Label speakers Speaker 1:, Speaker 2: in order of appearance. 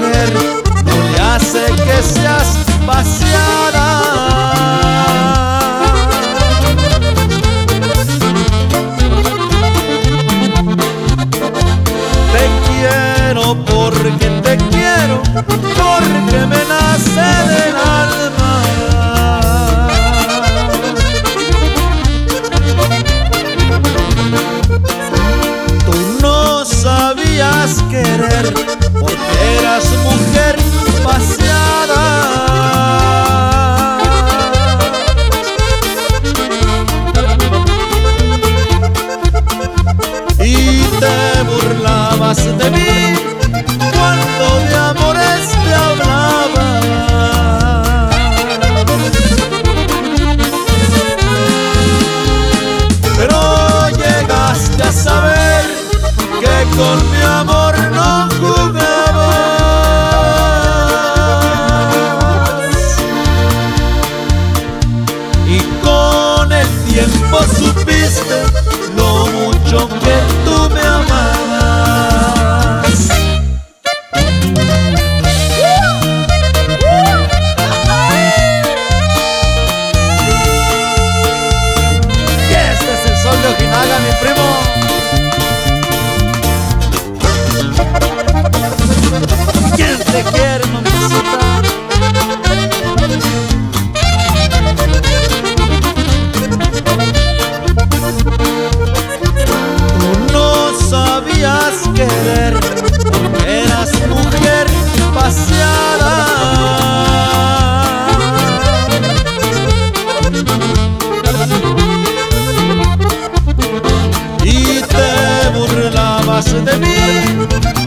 Speaker 1: mujer no le hace que seas vaciada. Te quiero porque te quiero, porque me nace del alma. Tú no sabías querer de mí cuando de amores te hablaba. Pero llegaste a saber que con mi amor no jugabas y con el tiempo supiste más de mí.